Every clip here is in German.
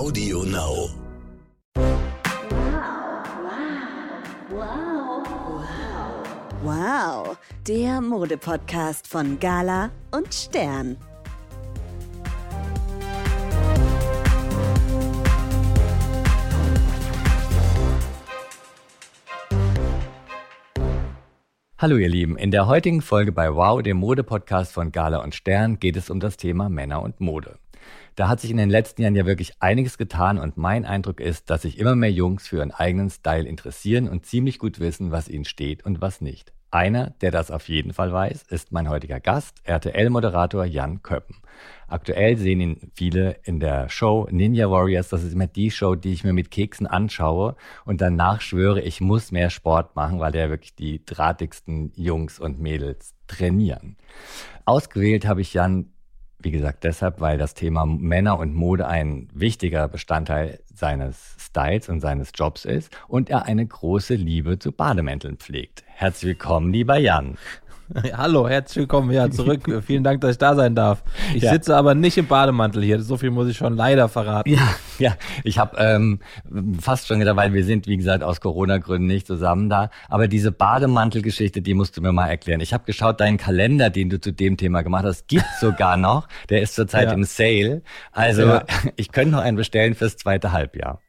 Audio Now. Wow, der Modepodcast von Gala und Stern. Hallo ihr Lieben, in der heutigen Folge bei Wow, dem Modepodcast von Gala und Stern, geht es um das Thema Männer und Mode. Da hat sich in den letzten Jahren ja wirklich einiges getan und mein Eindruck ist, dass sich immer mehr Jungs für ihren eigenen Style interessieren und ziemlich gut wissen, was ihnen steht und was nicht. Einer, der das auf jeden Fall weiß, ist mein heutiger Gast, RTL-Moderator Jan Köppen. Aktuell sehen ihn viele in der Show Ninja Warriors. Das ist immer die Show, die ich mir mit Keksen anschaue und danach schwöre, ich muss mehr Sport machen, weil der wirklich die drahtigsten Jungs und Mädels trainieren. Ausgewählt habe ich Jan wie gesagt, deshalb, weil das Thema Männer und Mode ein wichtiger Bestandteil seines Styles und seines Jobs ist und er eine große Liebe zu Bademänteln pflegt. Herzlich willkommen, lieber Jan. Hallo, herzlich willkommen ja zurück. Vielen Dank, dass ich da sein darf. Ich ja. sitze aber nicht im Bademantel hier. So viel muss ich schon leider verraten. Ja, ja. Ich habe ähm, fast schon gedacht, weil wir sind, wie gesagt, aus Corona-Gründen nicht zusammen da. Aber diese Bademantelgeschichte, die musst du mir mal erklären. Ich habe geschaut, deinen Kalender, den du zu dem Thema gemacht hast, gibt sogar noch. Der ist zurzeit ja. im Sale. Also ja. ich könnte noch einen bestellen fürs zweite Halbjahr.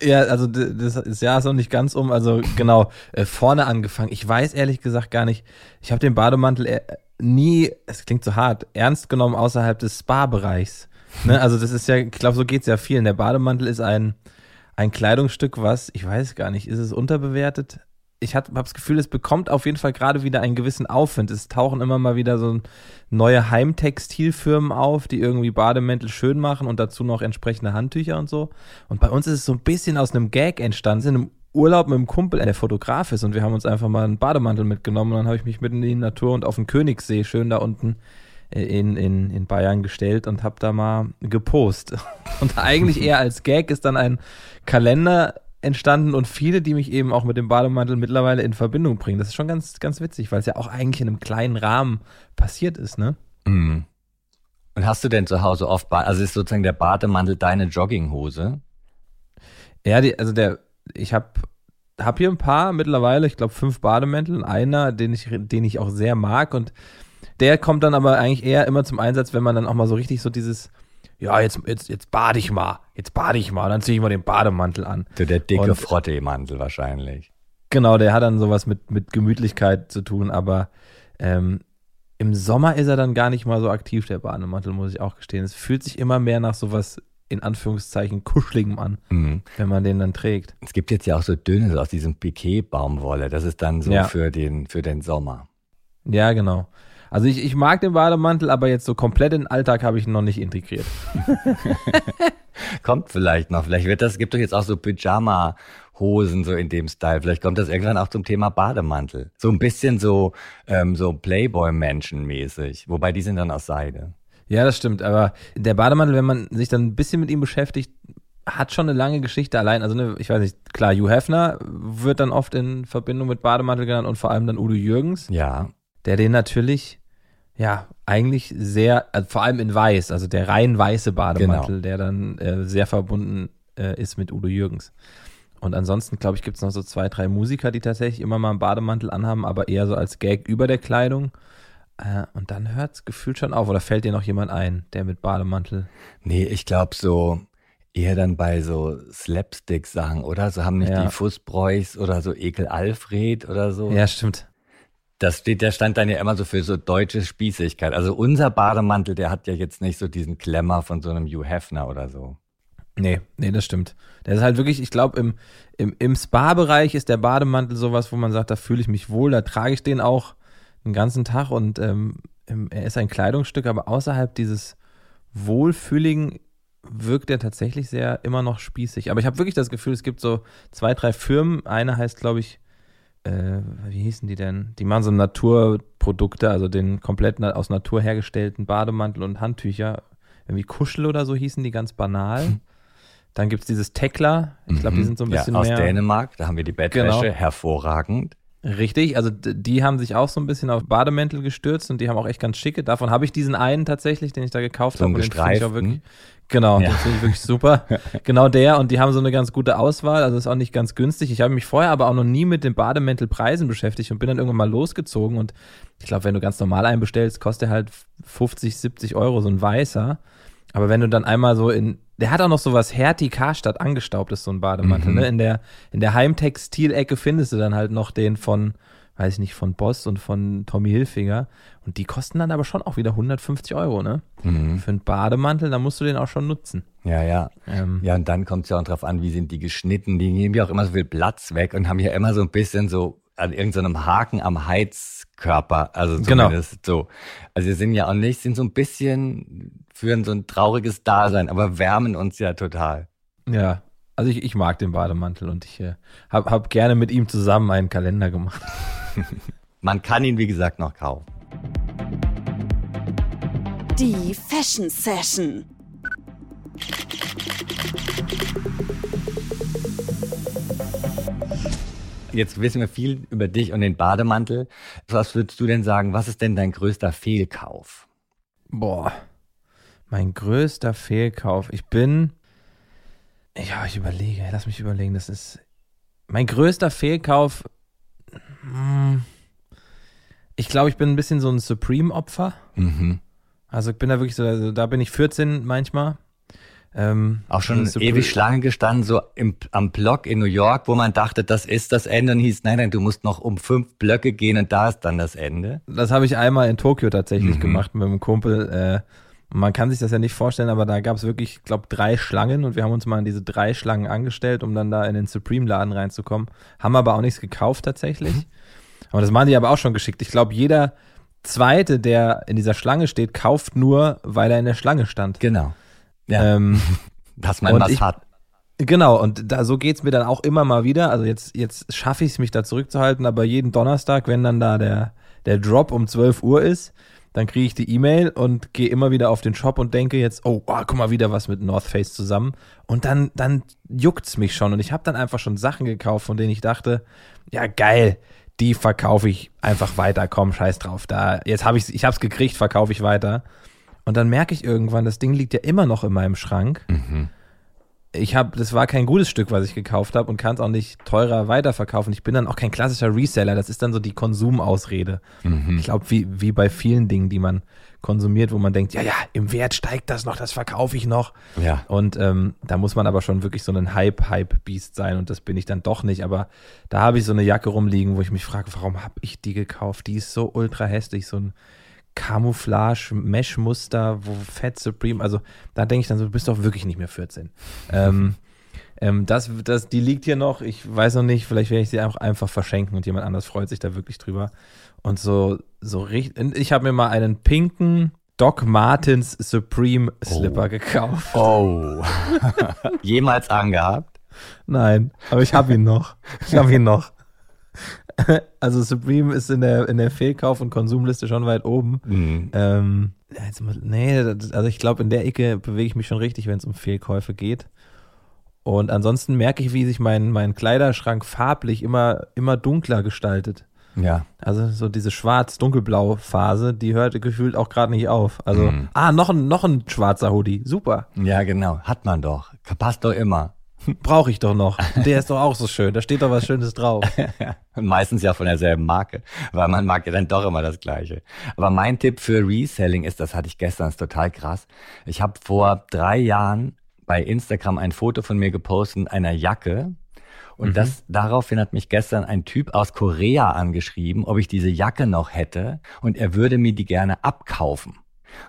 Ja, also das, das Jahr ist noch nicht ganz um. Also genau, äh, vorne angefangen. Ich weiß ehrlich gesagt gar nicht. Ich habe den Bademantel äh, nie, es klingt so hart, ernst genommen außerhalb des Spa-Bereichs. Ne? Also das ist ja, ich glaube, so geht's ja vielen. Der Bademantel ist ein, ein Kleidungsstück, was, ich weiß gar nicht, ist es unterbewertet? Ich habe das Gefühl, es bekommt auf jeden Fall gerade wieder einen gewissen Aufwind. Es tauchen immer mal wieder so neue Heimtextilfirmen auf, die irgendwie Bademäntel schön machen und dazu noch entsprechende Handtücher und so. Und bei uns ist es so ein bisschen aus einem Gag entstanden. In einem Urlaub mit einem Kumpel, der Fotograf ist, und wir haben uns einfach mal einen Bademantel mitgenommen und dann habe ich mich mitten in die Natur und auf den Königssee schön da unten äh, in, in, in Bayern gestellt und habe da mal gepost. Und eigentlich eher als Gag ist dann ein Kalender entstanden und viele, die mich eben auch mit dem Bademantel mittlerweile in Verbindung bringen. Das ist schon ganz, ganz witzig, weil es ja auch eigentlich in einem kleinen Rahmen passiert ist, ne? Mm. Und hast du denn zu Hause oft, also ist sozusagen der Bademantel deine Jogginghose? Ja, die, also der, ich habe hab hier ein paar mittlerweile, ich glaube fünf Bademäntel, einer, den ich, den ich auch sehr mag und der kommt dann aber eigentlich eher immer zum Einsatz, wenn man dann auch mal so richtig so dieses ja, jetzt, jetzt, jetzt bade ich mal, jetzt bade ich mal, dann ziehe ich mal den Bademantel an. Der, der dicke Frottemantel wahrscheinlich. Genau, der hat dann sowas mit, mit Gemütlichkeit zu tun, aber ähm, im Sommer ist er dann gar nicht mal so aktiv, der Bademantel, muss ich auch gestehen. Es fühlt sich immer mehr nach sowas in Anführungszeichen kuscheligem an, mhm. wenn man den dann trägt. Es gibt jetzt ja auch so dünnes aus diesem Piquet-Baumwolle. Das ist dann so ja. für, den, für den Sommer. Ja, genau. Also ich, ich mag den Bademantel, aber jetzt so komplett in den Alltag habe ich ihn noch nicht integriert. kommt vielleicht noch. Vielleicht wird das, gibt doch jetzt auch so Pyjama Hosen so in dem Style. Vielleicht kommt das irgendwann auch zum Thema Bademantel. So ein bisschen so, ähm, so Playboy-Menschen-mäßig. Wobei die sind dann aus Seide. Ja, das stimmt. Aber der Bademantel, wenn man sich dann ein bisschen mit ihm beschäftigt, hat schon eine lange Geschichte allein. Also, ne, ich weiß nicht, klar, Hugh Hefner wird dann oft in Verbindung mit Bademantel genannt und vor allem dann Udo Jürgens. Ja. Der den natürlich ja, eigentlich sehr, also vor allem in weiß, also der rein weiße Bademantel, genau. der dann äh, sehr verbunden äh, ist mit Udo Jürgens. Und ansonsten, glaube ich, gibt es noch so zwei, drei Musiker, die tatsächlich immer mal einen Bademantel anhaben, aber eher so als Gag über der Kleidung. Äh, und dann hört es gefühlt schon auf. Oder fällt dir noch jemand ein, der mit Bademantel? Nee, ich glaube so eher dann bei so Slapstick-Sachen, oder? So haben nicht ja. die Fußbräuchs oder so Ekel Alfred oder so. Ja, stimmt. Das steht, der stand dann ja immer so für so deutsche Spießigkeit. Also unser Bademantel, der hat ja jetzt nicht so diesen Klemmer von so einem Hugh Hefner oder so. Nee, nee, das stimmt. Der ist halt wirklich, ich glaube, im, im, im Spa-Bereich ist der Bademantel sowas, wo man sagt, da fühle ich mich wohl, da trage ich den auch den ganzen Tag und ähm, er ist ein Kleidungsstück, aber außerhalb dieses Wohlfühligen wirkt er tatsächlich sehr immer noch spießig. Aber ich habe wirklich das Gefühl, es gibt so zwei, drei Firmen. Eine heißt, glaube ich, äh, wie hießen die denn? Die machen so Naturprodukte, also den komplett aus Natur hergestellten Bademantel und Handtücher. Irgendwie Kuschel oder so hießen die ganz banal. Hm. Dann gibt es dieses Tekla. Ich glaube, die mhm. sind so ein bisschen ja, aus mehr. Dänemark, da haben wir die Bettwäsche, genau. hervorragend. Richtig, also die haben sich auch so ein bisschen auf Bademäntel gestürzt und die haben auch echt ganz schicke. Davon habe ich diesen einen tatsächlich, den ich da gekauft so habe. Den finde ich auch wirklich, genau, ja. den finde ich wirklich super. genau der und die haben so eine ganz gute Auswahl, also ist auch nicht ganz günstig. Ich habe mich vorher aber auch noch nie mit den Bademäntelpreisen beschäftigt und bin dann irgendwann mal losgezogen und ich glaube, wenn du ganz normal einbestellst, kostet er halt 50, 70 Euro so ein weißer. Aber wenn du dann einmal so in, der hat auch noch so was Hertie Karstadt angestaubt ist so ein Bademantel, mhm. ne? In der, in der Heimtextilecke findest du dann halt noch den von, weiß ich nicht, von Boss und von Tommy Hilfiger. Und die kosten dann aber schon auch wieder 150 Euro, ne? Mhm. Für einen Bademantel, da musst du den auch schon nutzen. Ja, ja. Ähm, ja, und dann kommt es ja auch drauf an, wie sind die geschnitten. Die nehmen ja auch immer so viel Platz weg und haben ja immer so ein bisschen so an irgendeinem Haken am Heizkörper. Also genau. zumindest genau. so. Also sie sind ja auch nicht, sind so ein bisschen, führen so ein trauriges Dasein, aber wärmen uns ja total. Ja, also ich, ich mag den Bademantel und ich äh, habe hab gerne mit ihm zusammen einen Kalender gemacht. Man kann ihn, wie gesagt, noch kaufen. Die Fashion Session. Jetzt wissen wir viel über dich und den Bademantel. Was würdest du denn sagen, was ist denn dein größter Fehlkauf? Boah, mein größter Fehlkauf. Ich bin, ja, ich überlege, lass mich überlegen, das ist mein größter Fehlkauf. Hm, ich glaube, ich bin ein bisschen so ein Supreme-Opfer. Mhm. Also ich bin da wirklich so, also da bin ich 14 manchmal. Ähm, auch schon ewig Schlange gestanden, so im, am Block in New York, wo man dachte, das ist das Ende und hieß, nein, nein, du musst noch um fünf Blöcke gehen und da ist dann das Ende. Das habe ich einmal in Tokio tatsächlich mhm. gemacht mit einem Kumpel. Äh, man kann sich das ja nicht vorstellen, aber da gab es wirklich, ich glaube, drei Schlangen und wir haben uns mal in diese drei Schlangen angestellt, um dann da in den Supreme-Laden reinzukommen. Haben aber auch nichts gekauft tatsächlich. Mhm. Aber das machen die aber auch schon geschickt. Ich glaube, jeder Zweite, der in dieser Schlange steht, kauft nur, weil er in der Schlange stand. Genau. Ja. Ähm, Dass man was ich, hat. Genau, und da so geht's mir dann auch immer mal wieder. Also jetzt, jetzt schaffe ich es, mich da zurückzuhalten, aber jeden Donnerstag, wenn dann da der, der Drop um 12 Uhr ist, dann kriege ich die E-Mail und gehe immer wieder auf den Shop und denke jetzt, oh, oh guck mal, wieder was mit North Face zusammen. Und dann, dann juckt's mich schon. Und ich habe dann einfach schon Sachen gekauft, von denen ich dachte, ja, geil, die verkaufe ich einfach weiter. Komm, scheiß drauf. Da, jetzt habe ich ich hab's gekriegt, verkaufe ich weiter. Und dann merke ich irgendwann, das Ding liegt ja immer noch in meinem Schrank. Mhm. Ich habe, das war kein gutes Stück, was ich gekauft habe und kann es auch nicht teurer weiterverkaufen. Ich bin dann auch kein klassischer Reseller. Das ist dann so die Konsumausrede. Mhm. Ich glaube, wie, wie bei vielen Dingen, die man konsumiert, wo man denkt, ja, ja, im Wert steigt das noch, das verkaufe ich noch. Ja. Und ähm, da muss man aber schon wirklich so ein Hype-Hype-Beast sein und das bin ich dann doch nicht. Aber da habe ich so eine Jacke rumliegen, wo ich mich frage, warum habe ich die gekauft? Die ist so ultra hässlich, so ein Camouflage, Mesh-Muster, wo Fat Supreme, also da denke ich dann so, du bist doch wirklich nicht mehr 14. ähm, ähm, das, das, die liegt hier noch, ich weiß noch nicht, vielleicht werde ich sie auch einfach verschenken und jemand anders freut sich da wirklich drüber. Und so, so richtig, ich habe mir mal einen pinken Doc Martens Supreme Slipper oh. gekauft. Oh. Jemals angehabt? Nein, aber ich habe ihn noch. Ich habe ihn noch. also Supreme ist in der, in der Fehlkauf- und Konsumliste schon weit oben. Mhm. Ähm, nee, also ich glaube, in der Ecke bewege ich mich schon richtig, wenn es um Fehlkäufe geht. Und ansonsten merke ich, wie sich mein, mein Kleiderschrank farblich immer, immer dunkler gestaltet. Ja. Also so diese schwarz-dunkelblau Phase, die hört gefühlt auch gerade nicht auf. Also, mhm. ah, noch ein, noch ein schwarzer Hoodie. Super. Ja, genau. Hat man doch. Passt doch immer. Brauche ich doch noch. Der ist doch auch so schön. Da steht doch was Schönes drauf. Meistens ja von derselben Marke, weil man mag ja dann doch immer das Gleiche. Aber mein Tipp für Reselling ist, das hatte ich gestern, ist total krass. Ich habe vor drei Jahren bei Instagram ein Foto von mir gepostet einer Jacke. Und mhm. das, daraufhin hat mich gestern ein Typ aus Korea angeschrieben, ob ich diese Jacke noch hätte und er würde mir die gerne abkaufen.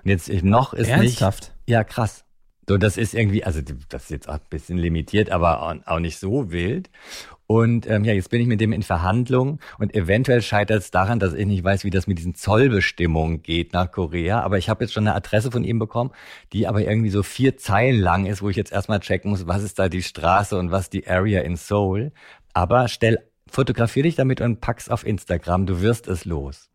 Und jetzt noch ist Ernsthaft? nicht. Ja, krass. So, das ist irgendwie, also das ist jetzt auch ein bisschen limitiert, aber auch nicht so wild. Und ähm, ja, jetzt bin ich mit dem in Verhandlung und eventuell scheitert es daran, dass ich nicht weiß, wie das mit diesen Zollbestimmungen geht nach Korea. Aber ich habe jetzt schon eine Adresse von ihm bekommen, die aber irgendwie so vier Zeilen lang ist, wo ich jetzt erstmal checken muss, was ist da die Straße und was die Area in Seoul. Aber stell, fotografier dich damit und pack's auf Instagram, du wirst es los.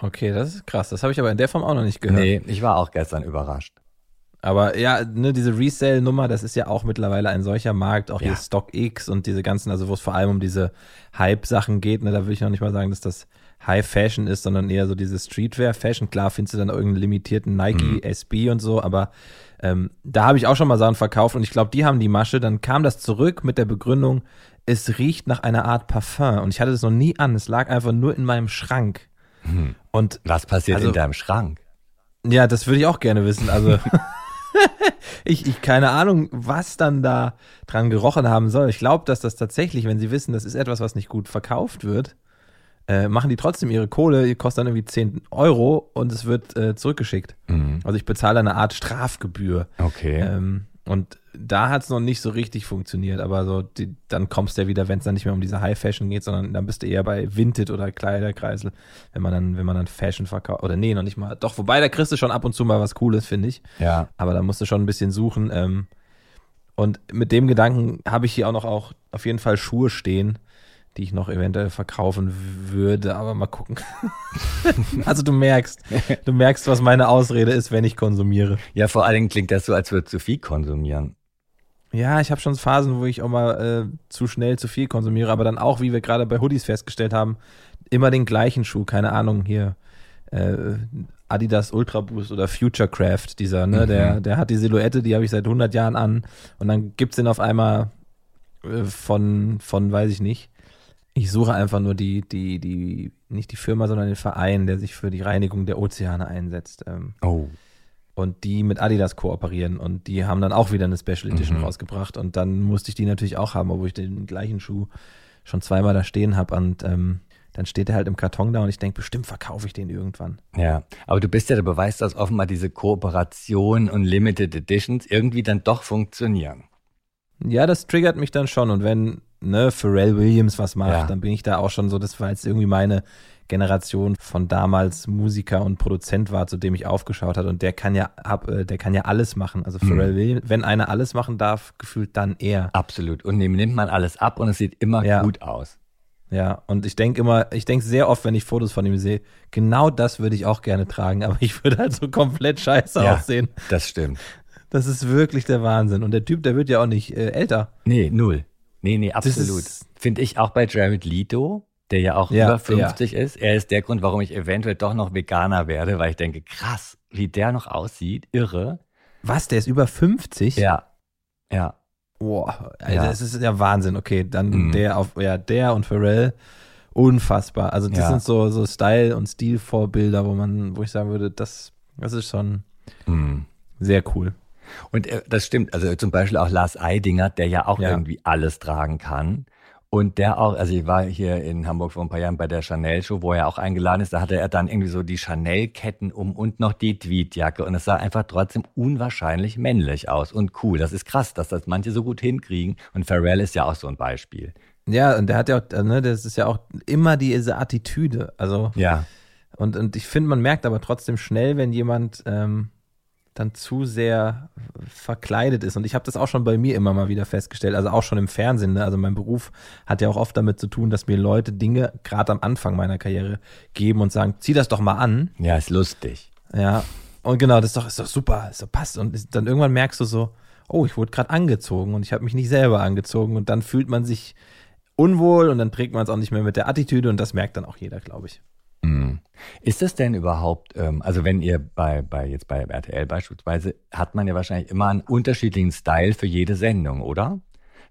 Okay, das ist krass. Das habe ich aber in der Form auch noch nicht gehört. Nee, ich war auch gestern überrascht. Aber ja, ne, diese Resale-Nummer, das ist ja auch mittlerweile ein solcher Markt, auch Ja. hier StockX und diese ganzen, also wo es vor allem um diese Hype-Sachen geht, ne, da will ich noch nicht mal sagen, dass das High Fashion ist, sondern eher so diese Streetwear-Fashion. Klar findest du dann irgendeinen limitierten Nike Mhm. SB und so, aber ähm, da habe ich auch schon mal Sachen verkauft und ich glaube, die haben die Masche. Dann kam das zurück mit der Begründung, es riecht nach einer Art Parfum und ich hatte das noch nie an. Es lag einfach nur in meinem Schrank. Hm. Und Was passiert Also- in deinem Schrank? ja, das würde ich auch gerne wissen. Also ich, ich keine Ahnung, was dann da dran gerochen haben soll. Ich glaube, dass das tatsächlich, wenn sie wissen, das ist etwas, was nicht gut verkauft wird, äh, machen die trotzdem ihre Kohle, die kostet dann irgendwie 10 Euro und es wird äh, zurückgeschickt. Mhm. Also ich bezahle eine Art Strafgebühr. Okay. Ähm, und da hat es noch nicht so richtig funktioniert, aber so die, dann kommst du ja wieder, wenn es dann nicht mehr um diese High Fashion geht, sondern dann bist du eher bei Vinted oder Kleiderkreisel, wenn man dann, wenn man dann Fashion verkauft. Oder nee, noch nicht mal. Doch, wobei da kriegst du schon ab und zu mal was Cooles, finde ich. ja. Aber da musst du schon ein bisschen suchen. Ähm, und mit dem Gedanken habe ich hier auch noch auch auf jeden Fall Schuhe stehen, die ich noch eventuell verkaufen würde, aber mal gucken. also du merkst, du merkst, was meine Ausrede ist, wenn ich konsumiere. ja, vor allen Dingen klingt das so, als würdest du viel konsumieren. Ja, ich habe schon Phasen, wo ich auch mal äh, zu schnell zu viel konsumiere, aber dann auch, wie wir gerade bei Hoodies festgestellt haben, immer den gleichen Schuh, keine Ahnung, hier äh, Adidas Ultra Boost oder Future Craft, dieser, ne, Mhm. der, der hat die Silhouette, die habe ich seit 100 Jahren an und dann gibt's den auf einmal äh, von, von, weiß ich nicht. Ich suche einfach nur die, die, die, nicht die Firma, sondern den Verein, der sich für die Reinigung der Ozeane einsetzt. Ähm, Oh. und die mit Adidas kooperieren und die haben dann auch wieder eine Special Edition Mhm. rausgebracht und dann musste ich die natürlich auch haben, obwohl ich den gleichen Schuh schon zweimal da stehen habe und ähm, dann steht er halt im Karton da und ich denke, bestimmt verkaufe ich den irgendwann. Ja, aber du bist ja der Beweis, dass offenbar diese Kooperation und Limited Editions irgendwie dann doch funktionieren. Ja, das triggert mich dann schon und wenn ne, Pharrell Williams was macht, Ja. dann bin ich da auch schon so, das war jetzt irgendwie meine Generation von damals Musiker und Produzent war, zu dem ich aufgeschaut hat und der kann ja ab, äh, der kann ja alles machen. Also Pharrell Mhm. Williams, wenn einer alles machen darf, gefühlt dann er. Absolut. Und dem nimmt man alles ab und es sieht immer Ja. gut aus. Ja, und ich denke immer, ich denke sehr oft, wenn ich Fotos von ihm sehe, genau das würde ich auch gerne tragen, aber ich würde halt so komplett scheiße Ja. aussehen. Das stimmt. Das ist wirklich der Wahnsinn. Und der Typ, der wird ja auch nicht äh, älter. Nee, null. Nee, nee, absolut. Finde ich auch bei Jared Leto, der ja auch Ja, über 50 ist. Er ist der Grund, warum ich eventuell doch noch Veganer werde, weil ich denke, krass, wie der noch aussieht. Irre. Was, der ist über 50? Ja. Ja. Boah, also Ja. das ist ja Wahnsinn. Okay, dann Mhm. der auf, ja, der und Pharrell, unfassbar. Also das Ja. sind so, so Style- und Stilvorbilder, wo man, wo ich sagen würde, das, das ist schon Hm. sehr cool. Und äh, das stimmt. Also zum Beispiel auch Lars Eidinger, der ja auch Ja. irgendwie alles tragen kann. Und der auch, also ich war hier in Hamburg vor ein paar Jahren bei der Chanel-Show, wo er auch eingeladen ist. Da hatte er dann irgendwie so die Chanel-Ketten um und noch die Tweedjacke. Und es sah einfach trotzdem unwahrscheinlich männlich aus und cool. Das ist krass, dass das manche so gut hinkriegen. Und Pharrell ist ja auch so ein Beispiel. Ja, und der hat ja auch, äh, ne, das ist ja auch immer diese Attitüde. Also, Ja. Und, und ich finde, man merkt aber trotzdem schnell, wenn jemand ähm, dann zu sehr verkleidet ist. Und ich habe das auch schon bei mir immer mal wieder festgestellt, also auch schon im Fernsehen. Ne? Also mein Beruf hat ja auch oft damit zu tun, dass mir Leute Dinge gerade am Anfang meiner Karriere geben und sagen, zieh das doch mal an. Ja, ist lustig. Ja. Und genau, das ist doch, ist doch super, ist doch passt. Und dann irgendwann merkst du so, oh, ich wurde gerade angezogen und ich habe mich nicht selber angezogen. Und dann fühlt man sich unwohl und dann trägt man es auch nicht mehr mit der Attitüde und das merkt dann auch jeder, glaube ich. Hm. Ist das denn überhaupt, ähm, also wenn ihr bei, bei jetzt bei RTL beispielsweise, hat man ja wahrscheinlich immer einen unterschiedlichen Style für jede Sendung, oder?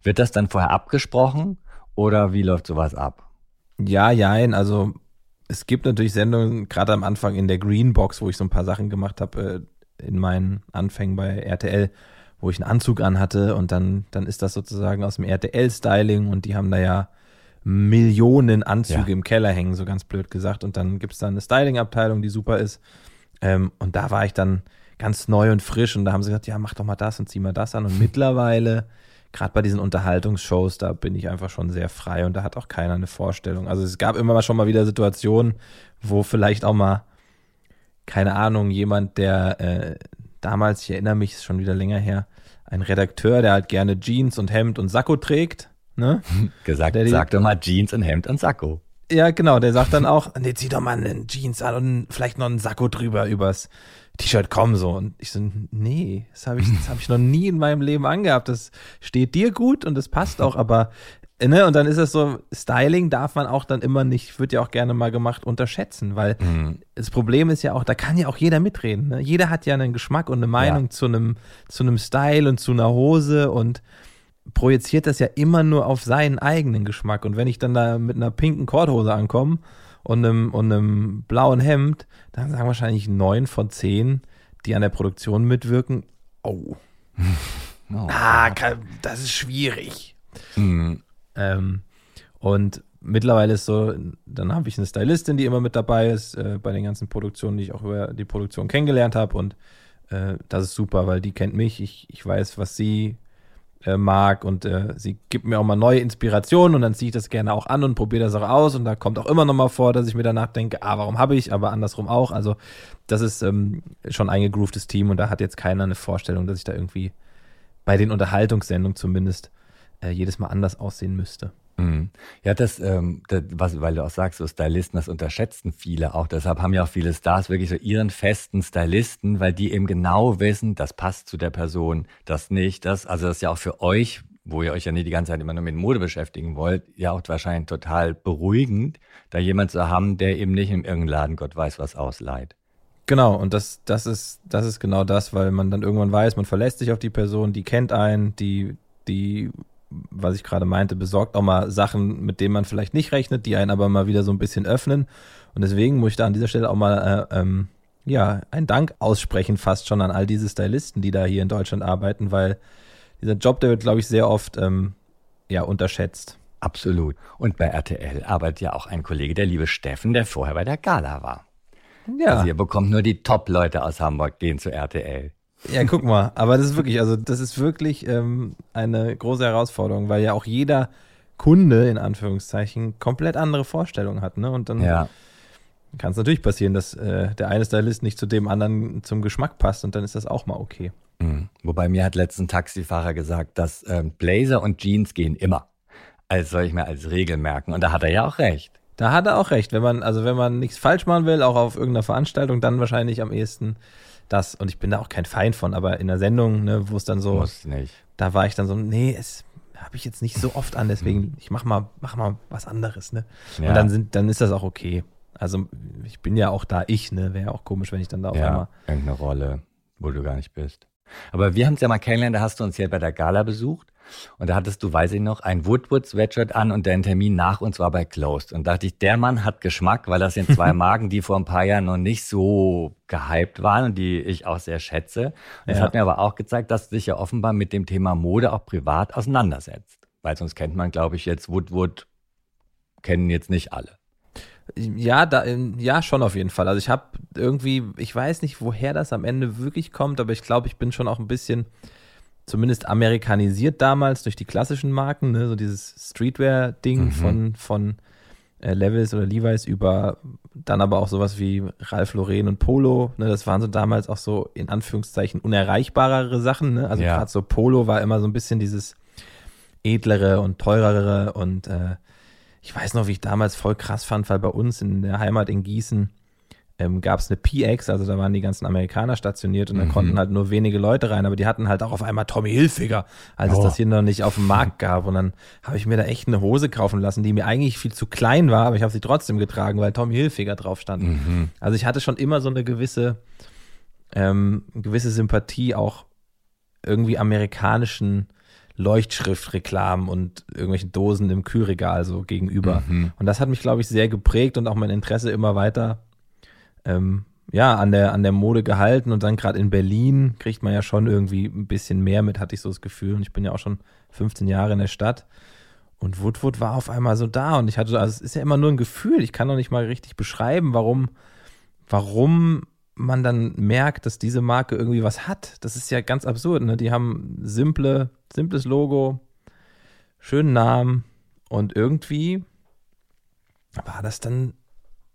Wird das dann vorher abgesprochen oder wie läuft sowas ab? Ja, jein, also es gibt natürlich Sendungen, gerade am Anfang in der Greenbox, wo ich so ein paar Sachen gemacht habe, äh, in meinen Anfängen bei RTL, wo ich einen Anzug anhatte und dann, dann ist das sozusagen aus dem RTL-Styling und die haben da ja Millionen Anzüge Ja. im Keller hängen, so ganz blöd gesagt. Und dann gibt's da eine Styling-Abteilung, die super ist. Ähm, und da war ich dann ganz neu und frisch und da haben sie gesagt, ja, mach doch mal das und zieh mal das an. Und mittlerweile, gerade bei diesen Unterhaltungsshows, da bin ich einfach schon sehr frei und da hat auch keiner eine Vorstellung. Also es gab immer mal schon mal wieder Situationen, wo vielleicht auch mal, keine Ahnung, jemand, der äh, damals, ich erinnere mich, ist schon wieder länger her, ein Redakteur, der halt gerne Jeans und Hemd und Sakko trägt, ne? Gesagt, Der sag doch mal Jeans und Hemd und Sakko. Ja, genau, der sagt dann auch, nee, zieh doch mal einen Jeans an und vielleicht noch einen Sakko drüber übers T-Shirt, komm so. Und ich so, nee, das habe ich, das hab ich noch nie in meinem Leben angehabt. Das steht dir gut und das passt auch, aber Ne, und dann ist es so, Styling darf man auch dann immer nicht, wird ja auch gerne mal gemacht, unterschätzen, weil mhm. das Problem ist ja auch, da kann ja auch jeder mitreden. Ne? Jeder hat ja einen Geschmack und eine Meinung ja. zu einem, zu einem Style und zu einer Hose und projiziert das ja immer nur auf seinen eigenen Geschmack. Und wenn ich dann da mit einer pinken Korthose ankomme und einem, und einem blauen Hemd, dann sagen wahrscheinlich neun von zehn, die an der Produktion mitwirken, oh. oh ah, das ist schwierig. Mhm. Ähm, und mittlerweile ist so, dann habe ich eine Stylistin, die immer mit dabei ist äh, bei den ganzen Produktionen, die ich auch über die Produktion kennengelernt habe. Und äh, das ist super, weil die kennt mich. Ich, ich weiß, was sie äh, mag und äh, sie gibt mir auch mal neue Inspirationen und dann ziehe ich das gerne auch an und probiere das auch aus. Und da kommt auch immer noch mal vor, dass ich mir danach denke, ah, warum habe ich, aber andersrum auch. Also das ist ähm, schon ein gegrooftes Team und da hat jetzt keiner eine Vorstellung, dass ich da irgendwie bei den Unterhaltungssendungen zumindest äh, jedes Mal anders aussehen müsste. Mhm. Ja, das, ähm, das, was, weil du auch sagst, so Stylisten, das unterschätzen viele auch. Deshalb haben ja auch viele Stars wirklich so ihren festen Stylisten, weil die eben genau wissen, das passt zu der Person, das nicht, das. Also das ist ja auch für euch, wo ihr euch ja nicht die ganze Zeit immer nur mit Mode beschäftigen wollt, ja auch wahrscheinlich total beruhigend, da jemand zu haben, der eben nicht in irgendeinem Laden Gott weiß was ausleiht. Genau, und das, das ist, das ist genau das, weil man dann irgendwann weiß, man verlässt sich auf die Person, die kennt einen, die, die was ich gerade meinte, besorgt auch mal Sachen, mit denen man vielleicht nicht rechnet, die einen aber mal wieder so ein bisschen öffnen. Und deswegen muss ich da an dieser Stelle auch mal äh, ähm, ja, einen Dank aussprechen, fast schon an all diese Stylisten, die da hier in Deutschland arbeiten, weil dieser Job, der wird, glaube ich, sehr oft ähm, ja, unterschätzt. Absolut. Und bei RTL arbeitet ja auch ein Kollege, der liebe Steffen, der vorher bei der Gala war. Ja. Also ihr bekommt nur die Top-Leute aus Hamburg, gehen zu RTL. Ja, guck mal, aber das ist wirklich, also das ist wirklich ähm, eine große Herausforderung, weil ja auch jeder Kunde in Anführungszeichen komplett andere Vorstellungen hat, ne? Und dann ja. kann es natürlich passieren, dass äh, der eine Stylist nicht zu dem anderen zum Geschmack passt und dann ist das auch mal okay. Mhm. Wobei mir hat letzten Taxifahrer gesagt, dass ähm, Blazer und Jeans gehen immer. Also soll ich mir als Regel merken. Und da hat er ja auch recht. Da hat er auch recht. Wenn man, also wenn man nichts falsch machen will, auch auf irgendeiner Veranstaltung, dann wahrscheinlich am ehesten das, und ich bin da auch kein Feind von, aber in der Sendung, ne, wo es dann so, Muss nicht. da war ich dann so, nee, es habe ich jetzt nicht so oft an, deswegen, hm. ich mach mal, mach mal was anderes, ne? Ja. Und dann sind, dann ist das auch okay. Also ich bin ja auch da ich, ne? Wäre ja auch komisch, wenn ich dann da auf ja, einmal. Irgendeine Rolle, wo du gar nicht bist. Aber wir haben es ja mal kennengelernt, da hast du uns ja bei der Gala besucht und da hattest du, weiß ich noch, ein Woodward Sweatshirt an und dein Termin nach uns war bei Closed. Und da dachte ich, der Mann hat Geschmack, weil das sind zwei Marken, die vor ein paar Jahren noch nicht so gehypt waren und die ich auch sehr schätze. Und ja. hat mir aber auch gezeigt, dass du dich ja offenbar mit dem Thema Mode auch privat auseinandersetzt. Weil sonst kennt man, glaube ich, jetzt Woodwood, kennen jetzt nicht alle. Ja, da, ja, schon auf jeden Fall. Also ich habe irgendwie, ich weiß nicht, woher das am Ende wirklich kommt, aber ich glaube, ich bin schon auch ein bisschen zumindest amerikanisiert damals durch die klassischen Marken, ne? so dieses Streetwear-Ding mhm. von, von äh, Levis oder Levi's über dann aber auch sowas wie Ralph Lauren und Polo. Ne? Das waren so damals auch so in Anführungszeichen unerreichbarere Sachen. Ne? Also ja. gerade so Polo war immer so ein bisschen dieses edlere und teurere und äh, ich weiß noch, wie ich damals voll krass fand, weil bei uns in der Heimat in Gießen ähm, gab es eine PX, also da waren die ganzen Amerikaner stationiert und da mhm. konnten halt nur wenige Leute rein, aber die hatten halt auch auf einmal Tommy Hilfiger, als oh. es das hier noch nicht auf dem Markt gab. Und dann habe ich mir da echt eine Hose kaufen lassen, die mir eigentlich viel zu klein war, aber ich habe sie trotzdem getragen, weil Tommy Hilfiger drauf stand. Mhm. Also ich hatte schon immer so eine gewisse, ähm, gewisse Sympathie auch irgendwie amerikanischen Leuchtschriftreklamen und irgendwelchen Dosen im Kühlregal so gegenüber. Mhm. Und das hat mich, glaube ich, sehr geprägt und auch mein Interesse immer weiter ähm, ja, an der, an der Mode gehalten und dann gerade in Berlin kriegt man ja schon irgendwie ein bisschen mehr mit, hatte ich so das Gefühl. Und ich bin ja auch schon 15 Jahre in der Stadt. Und Woodwood war auf einmal so da und ich hatte, also es ist ja immer nur ein Gefühl, ich kann noch nicht mal richtig beschreiben, warum, warum man dann merkt, dass diese Marke irgendwie was hat. Das ist ja ganz absurd, ne? Die haben simple, simples Logo, schönen Namen und irgendwie war das dann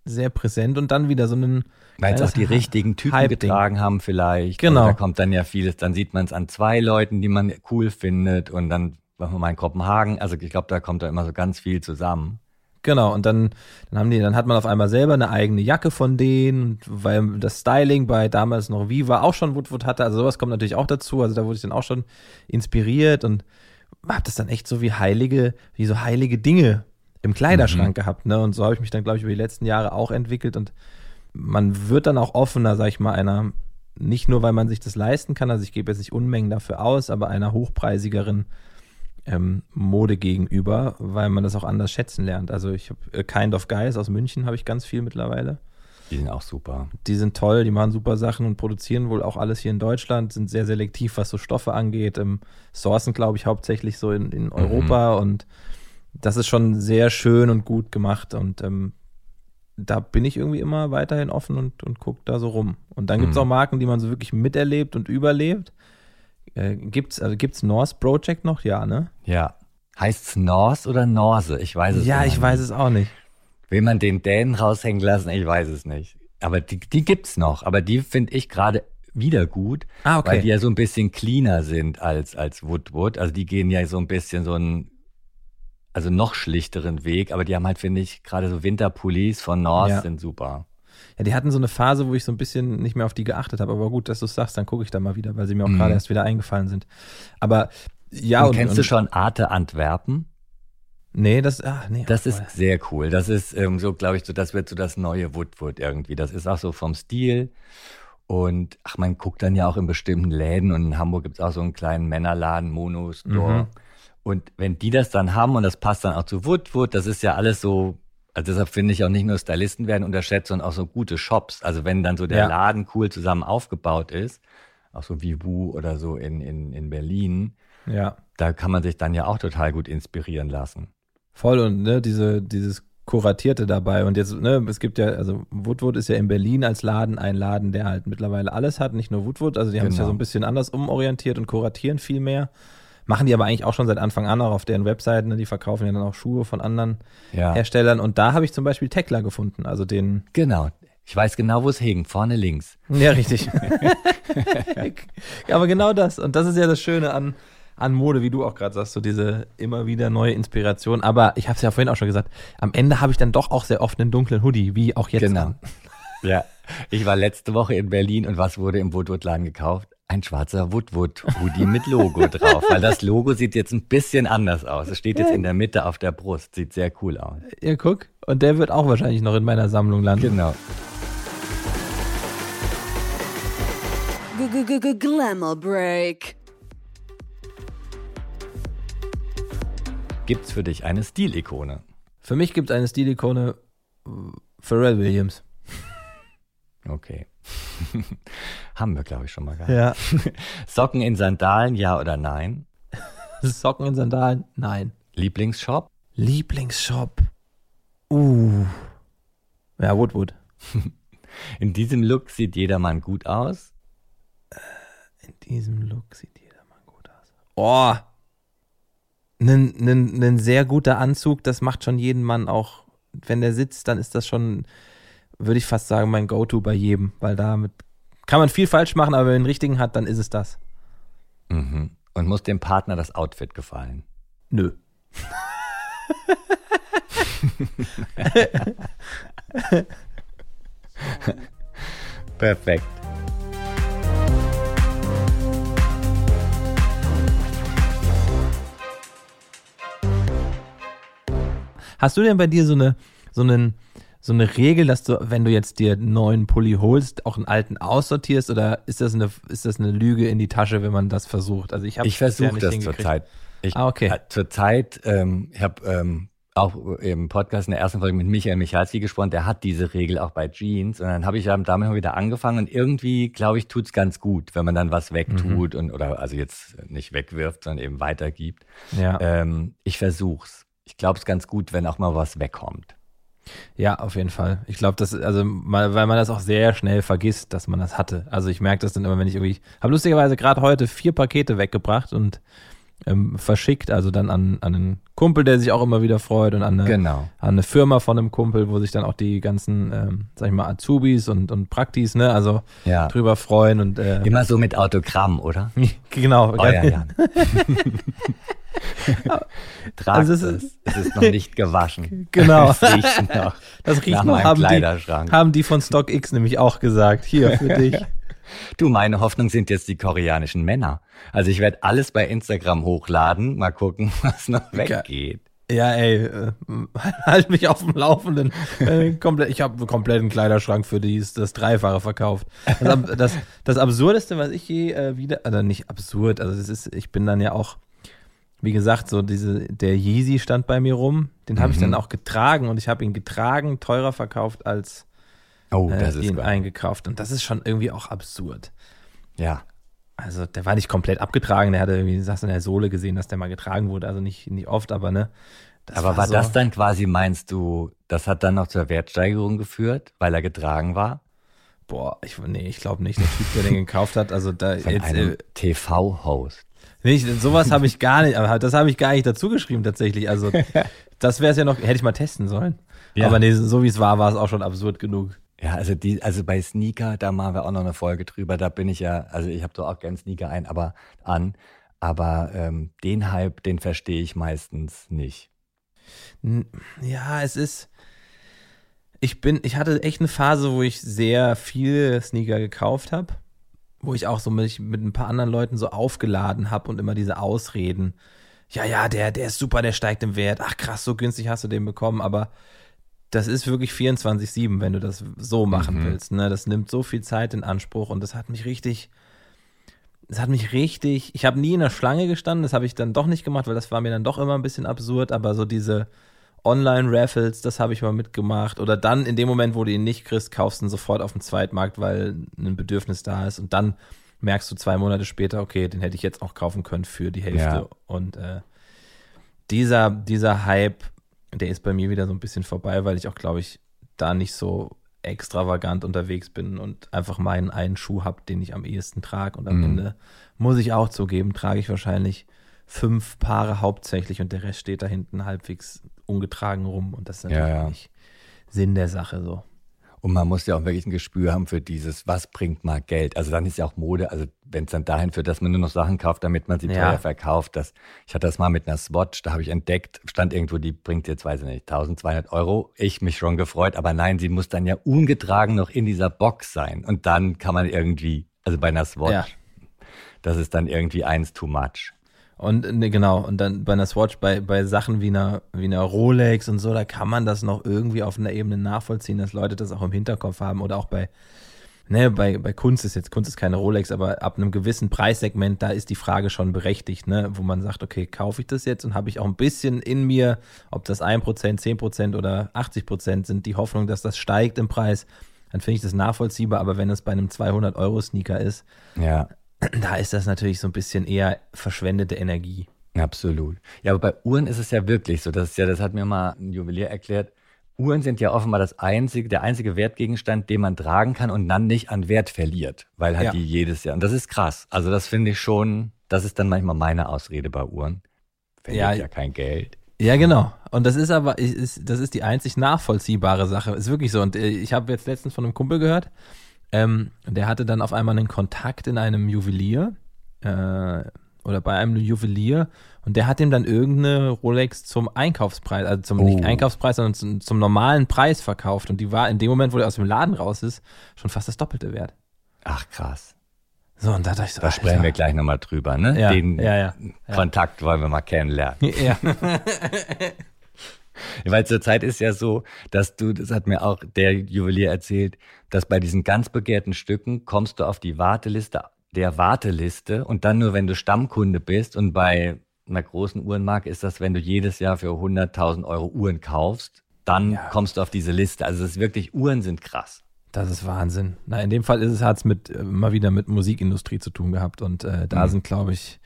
sehr präsent und dann wieder so einen. Weil es auch die richtigen Typen getragen haben vielleicht. Genau. Und da kommt dann ja vieles, dann sieht man es an zwei Leuten, die man cool findet und dann, machen wir mal in Kopenhagen, also ich glaube, da kommt da immer so ganz viel zusammen. Genau, und dann, dann haben die, dann hat man auf einmal selber eine eigene Jacke von denen, weil das Styling bei damals noch Viva auch schon Woodwood hatte, also sowas kommt natürlich auch dazu, also da wurde ich dann auch schon inspiriert und hab das dann echt so wie heilige, wie so heilige Dinge im Kleiderschrank mhm. gehabt, ne? Und so habe ich mich dann, glaube ich, über die letzten Jahre auch entwickelt und man wird dann auch offener, sag ich mal, einer, nicht nur, weil man sich das leisten kann, also ich gebe jetzt nicht Unmengen dafür aus, aber einer hochpreisigeren ähm, Mode gegenüber, weil man das auch anders schätzen lernt. Also ich habe äh, Kind of Guys aus München habe ich ganz viel mittlerweile. Die sind auch super. Die sind toll, die machen super Sachen und produzieren wohl auch alles hier in Deutschland, sind sehr selektiv, was so Stoffe angeht. Ähm, sourcen, glaube ich, hauptsächlich so in, in mhm. Europa mhm. und das ist schon sehr schön und gut gemacht und ähm, da bin ich irgendwie immer weiterhin offen und, und gucke da so rum. Und dann gibt es mhm. auch Marken, die man so wirklich miterlebt und überlebt. Äh, gibt's, also gibt's Norse Project noch? Ja, ne? Ja. Heißt es Norse oder Norse? Ich weiß es ja, nicht. Ja, ich weiß es auch nicht. Will man den Dänen raushängen lassen? Ich weiß es nicht. Aber die, die gibt's noch. Aber die finde ich gerade wieder gut, ah, okay. weil die ja so ein bisschen cleaner sind als, als Woodwood. Also die gehen ja so ein bisschen so einen, also noch schlichteren Weg, aber die haben halt, finde ich, gerade so Winterpullis von North ja. sind super. Ja, die hatten so eine Phase, wo ich so ein bisschen nicht mehr auf die geachtet habe, aber gut, dass du es sagst, dann gucke ich da mal wieder, weil sie mir auch mhm. gerade erst wieder eingefallen sind. Aber ja. Und, und kennst und, du schon Arte Antwerpen? Nee, das, ach, nee. Das ist sehr cool. Das ist ähm, so, glaube ich, so, das wird so das neue Woodwood irgendwie. Das ist auch so vom Stil. Und ach, man guckt dann ja auch in bestimmten Läden und in Hamburg gibt es auch so einen kleinen Männerladen, Mono-Store. Mhm. Und wenn die das dann haben und das passt dann auch zu Woodwood, das ist ja alles so, also deshalb finde ich auch nicht nur Stylisten werden unterschätzt, sondern auch so gute Shops. Also wenn dann so der ja. Laden cool zusammen aufgebaut ist, auch so wie Wu oder so in, in, in Berlin, ja. da kann man sich dann ja auch total gut inspirieren lassen. Voll und ne, diese, dieses Kuratierte dabei. Und jetzt, ne, es gibt ja, also Woodwood ist ja in Berlin als Laden ein Laden, der halt mittlerweile alles hat, nicht nur Woodwood. Also die haben sich ja so genau. ein bisschen anders umorientiert und kuratieren viel mehr. Machen die aber eigentlich auch schon seit Anfang an auch auf deren Webseiten. Ne? Die verkaufen ja dann auch Schuhe von anderen ja. Herstellern. Und da habe ich zum Beispiel Tekla gefunden, also den. Genau. Ich weiß genau, wo es hing, vorne links. Ja, richtig. ja, aber genau das. Und das ist ja das Schöne an, an Mode, wie du auch gerade sagst, so diese immer wieder neue Inspiration. Aber ich habe es ja vorhin auch schon gesagt, am Ende habe ich dann doch auch sehr oft einen dunklen Hoodie, wie auch jetzt. Genau. An. Ja, ich war letzte Woche in Berlin und was wurde im Woodwood-Laden gekauft? Ein schwarzer Woodwood-Hoodie mit Logo drauf, weil das Logo sieht jetzt ein bisschen anders aus. Es steht jetzt in der Mitte auf der Brust, sieht sehr cool aus. Ja, guck. Und der wird auch wahrscheinlich noch in meiner Sammlung landen. Genau. Glamour Break. Gibt's für dich eine Stilikone? Für mich gibt es eine Stilikone äh, Pharrell Williams. Okay. Haben wir, glaube ich, schon mal gehabt. Ja. Socken in Sandalen, ja oder nein? Socken in Sandalen, nein. Lieblingsshop? Lieblingsshop. Uh. Ja, Woodwood. In diesem Look sieht jedermann gut aus. In diesem Look sieht jedermann gut aus. Oh, ein sehr guter Anzug, das macht schon jeden Mann auch, wenn der sitzt, dann ist das schon, würde ich fast sagen, mein Go-To bei jedem, weil damit kann man viel falsch machen, aber wenn man den richtigen hat, dann ist es das. Mhm. Und muss dem Partner das Outfit gefallen? Nö. Perfekt. Hast du denn bei dir so eine, so einen, so eine Regel, dass du, wenn du jetzt dir einen neuen Pulli holst, auch einen alten aussortierst oder ist das eine, ist das eine Lüge in die Tasche, wenn man das versucht? Also ich habe ich versuche das zurzeit. Ah, okay. Äh, zurzeit, ähm, ich habe ähm, auch im Podcast in der ersten Folge mit Michael Michalski gesprochen, der hat diese Regel auch bei Jeans. Und dann habe ich damit mal wieder angefangen und irgendwie, glaube ich, tut's ganz gut, wenn man dann was wegtut mhm. und oder also jetzt nicht wegwirft, sondern eben weitergibt. Ja. Ähm, ich versuch's ich glaube, es ganz gut, wenn auch mal was wegkommt. Ja, auf jeden Fall. Ich glaube, das, also, weil man das auch sehr schnell vergisst, dass man das hatte. Also ich merke das dann immer, wenn ich irgendwie, habe lustigerweise gerade heute vier Pakete weggebracht und ähm, verschickt, also dann an, an einen Kumpel, der sich auch immer wieder freut und an eine, Genau. an eine Firma von einem Kumpel, wo sich dann auch die ganzen, ähm, sag ich mal, Azubis und, und Praktis, ne, also Ja. drüber freuen und äh, Immer so mit Autogramm, oder? genau. Euer Jan. Tragt Also es, es es, ist- ist noch nicht gewaschen. Genau. Es riecht noch. Das riecht noch, haben die, haben die von StockX nämlich auch gesagt. Hier für dich. Du, meine Hoffnung sind jetzt die koreanischen Männer. Also ich werde alles bei Instagram hochladen, mal gucken, was noch weggeht. Ja, ey, äh, halt mich auf dem Laufenden. Äh, komplett, ich habe einen kompletten Kleiderschrank für die, das Dreifache verkauft. Das, das, das Absurdeste, was ich je äh, wieder, also nicht absurd, also das ist, ich bin dann ja auch, wie gesagt, so diese, der Yeezy stand bei mir rum, den habe ich Mhm. dann auch getragen und ich habe ihn getragen, teurer verkauft als Oh, äh, das ist ihn geil. eingekauft. Und das ist schon irgendwie auch absurd. Ja. Also der war nicht komplett abgetragen, der hatte irgendwie, sagst du, in der Sohle gesehen, dass der mal getragen wurde, also nicht, nicht oft, aber ne. Das Aber war so- das dann quasi, meinst du, das hat dann noch zur Wertsteigerung geführt, weil er getragen war? Boah, ich, nee, ich glaube nicht. Der Typ, der den gekauft hat, also da Von jetzt, äh, TV-Host. nicht, sowas habe ich gar nicht, aber das habe ich gar nicht dazu geschrieben tatsächlich. Also das wäre es ja noch, hätte ich mal testen sollen. Ja. Aber nee, so wie es war, war es auch schon absurd genug. Ja, also die, also bei Sneaker, da machen wir auch noch eine Folge drüber. Da bin ich ja, also ich habe doch auch gern Sneaker ein, aber an, aber ähm, den Hype, den verstehe ich meistens nicht. Ja, es ist. Ich bin, ich hatte echt eine Phase, wo ich sehr viele Sneaker gekauft habe, wo ich auch so mit, mit ein paar anderen Leuten so aufgeladen habe und immer diese Ausreden. Ja, ja, der, der ist super, der steigt im Wert. Ach krass, so günstig hast du den bekommen, aber das ist wirklich 24-7, wenn du das so machen Mhm. willst. Ne? Das nimmt so viel Zeit in Anspruch und das hat mich richtig, das hat mich richtig, ich habe nie in der Schlange gestanden, das habe ich dann doch nicht gemacht, weil das war mir dann doch immer ein bisschen absurd, aber so diese Online-Raffles, das habe ich mal mitgemacht. Oder dann in dem Moment, wo du ihn nicht kriegst, kaufst du ihn sofort auf dem Zweitmarkt, weil ein Bedürfnis da ist. Und dann merkst du zwei Monate später, okay, den hätte ich jetzt auch kaufen können für die Hälfte. Ja. Und äh, dieser, dieser Hype, der ist bei mir wieder so ein bisschen vorbei, weil ich auch, glaube ich, da nicht so extravagant unterwegs bin und einfach meinen einen Schuh habe, den ich am ehesten trage. Und am Mhm. Ende muss ich auch zugeben, trage ich wahrscheinlich fünf Paare hauptsächlich und der Rest steht da hinten halbwegs ungetragen rum. Und das ist natürlich Ja, ja. nicht Sinn der Sache so. Und man muss ja auch wirklich ein Gespür haben für dieses, was bringt mal Geld. Also dann ist ja auch Mode, also wenn es dann dahin führt, dass man nur noch Sachen kauft, damit man sie Ja. teuer verkauft. Das, ich hatte das mal mit einer Swatch, da habe ich entdeckt, stand irgendwo, die bringt jetzt, weiß ich nicht, 1200 Euro. Ich mich schon gefreut, aber nein, sie muss dann ja ungetragen noch in dieser Box sein. Und dann kann man irgendwie, also bei einer Swatch, Ja. das ist dann irgendwie eins too much. Und ne, genau, und dann bei einer Swatch, bei, bei Sachen wie einer, wie einer Rolex und so, da kann man das noch irgendwie auf einer Ebene nachvollziehen, dass Leute das auch im Hinterkopf haben. Oder auch bei, ne, bei, bei Kunst ist jetzt, Kunst ist keine Rolex, aber ab einem gewissen Preissegment, da ist die Frage schon berechtigt, ne, wo man sagt, okay, kaufe ich das jetzt und habe ich auch ein bisschen in mir, ob das 1%, 10% oder 80% sind, die Hoffnung, dass das steigt im Preis, dann finde ich das nachvollziehbar. Aber wenn es bei einem 200-Euro-Sneaker ist, Ja. da ist das natürlich so ein bisschen eher verschwendete Energie. Absolut. Ja, aber bei Uhren ist es ja wirklich so. Das ist ja, das hat mir mal ein Juwelier erklärt. Uhren sind ja offenbar das einzige, der einzige Wertgegenstand, den man tragen kann und dann nicht an Wert verliert, weil halt Ja. die jedes Jahr. Und das ist krass. Also das finde ich schon, das ist dann manchmal meine Ausrede bei Uhren. Verliert Ja, ja, kein Geld. Ja, genau. Und das ist aber, ist, das ist die einzig nachvollziehbare Sache. Ist wirklich so. Und äh, ich habe jetzt letztens von einem Kumpel gehört, ähm, der hatte dann auf einmal einen Kontakt in einem Juwelier äh, oder bei einem Juwelier und der hat ihm dann irgendeine Rolex zum Einkaufspreis, also zum nicht Oh. Einkaufspreis, sondern zum, zum normalen Preis verkauft. Und die war in dem Moment, wo der aus dem Laden raus ist, schon fast das Doppelte wert. Ach krass. So, und da dachte ich so, Da sprechen wir gleich nochmal drüber, ne? Ja, Den ja, ja, ja. Kontakt wollen wir mal kennenlernen. Ja. Weil zurzeit ist ja so, dass du, das hat mir auch der Juwelier erzählt, dass bei diesen ganz begehrten Stücken kommst du auf die Warteliste der Warteliste und dann nur, wenn du Stammkunde bist und bei einer großen Uhrenmarke ist das, wenn du jedes Jahr für 100.000 Euro Uhren kaufst, dann Ja. kommst du auf diese Liste. Also es ist wirklich, Uhren sind krass. Das ist Wahnsinn. Na, in dem Fall ist es, hat es mit, äh, mal wieder mit Musikindustrie zu tun gehabt. Und äh, da Mhm. sind, glaube ich,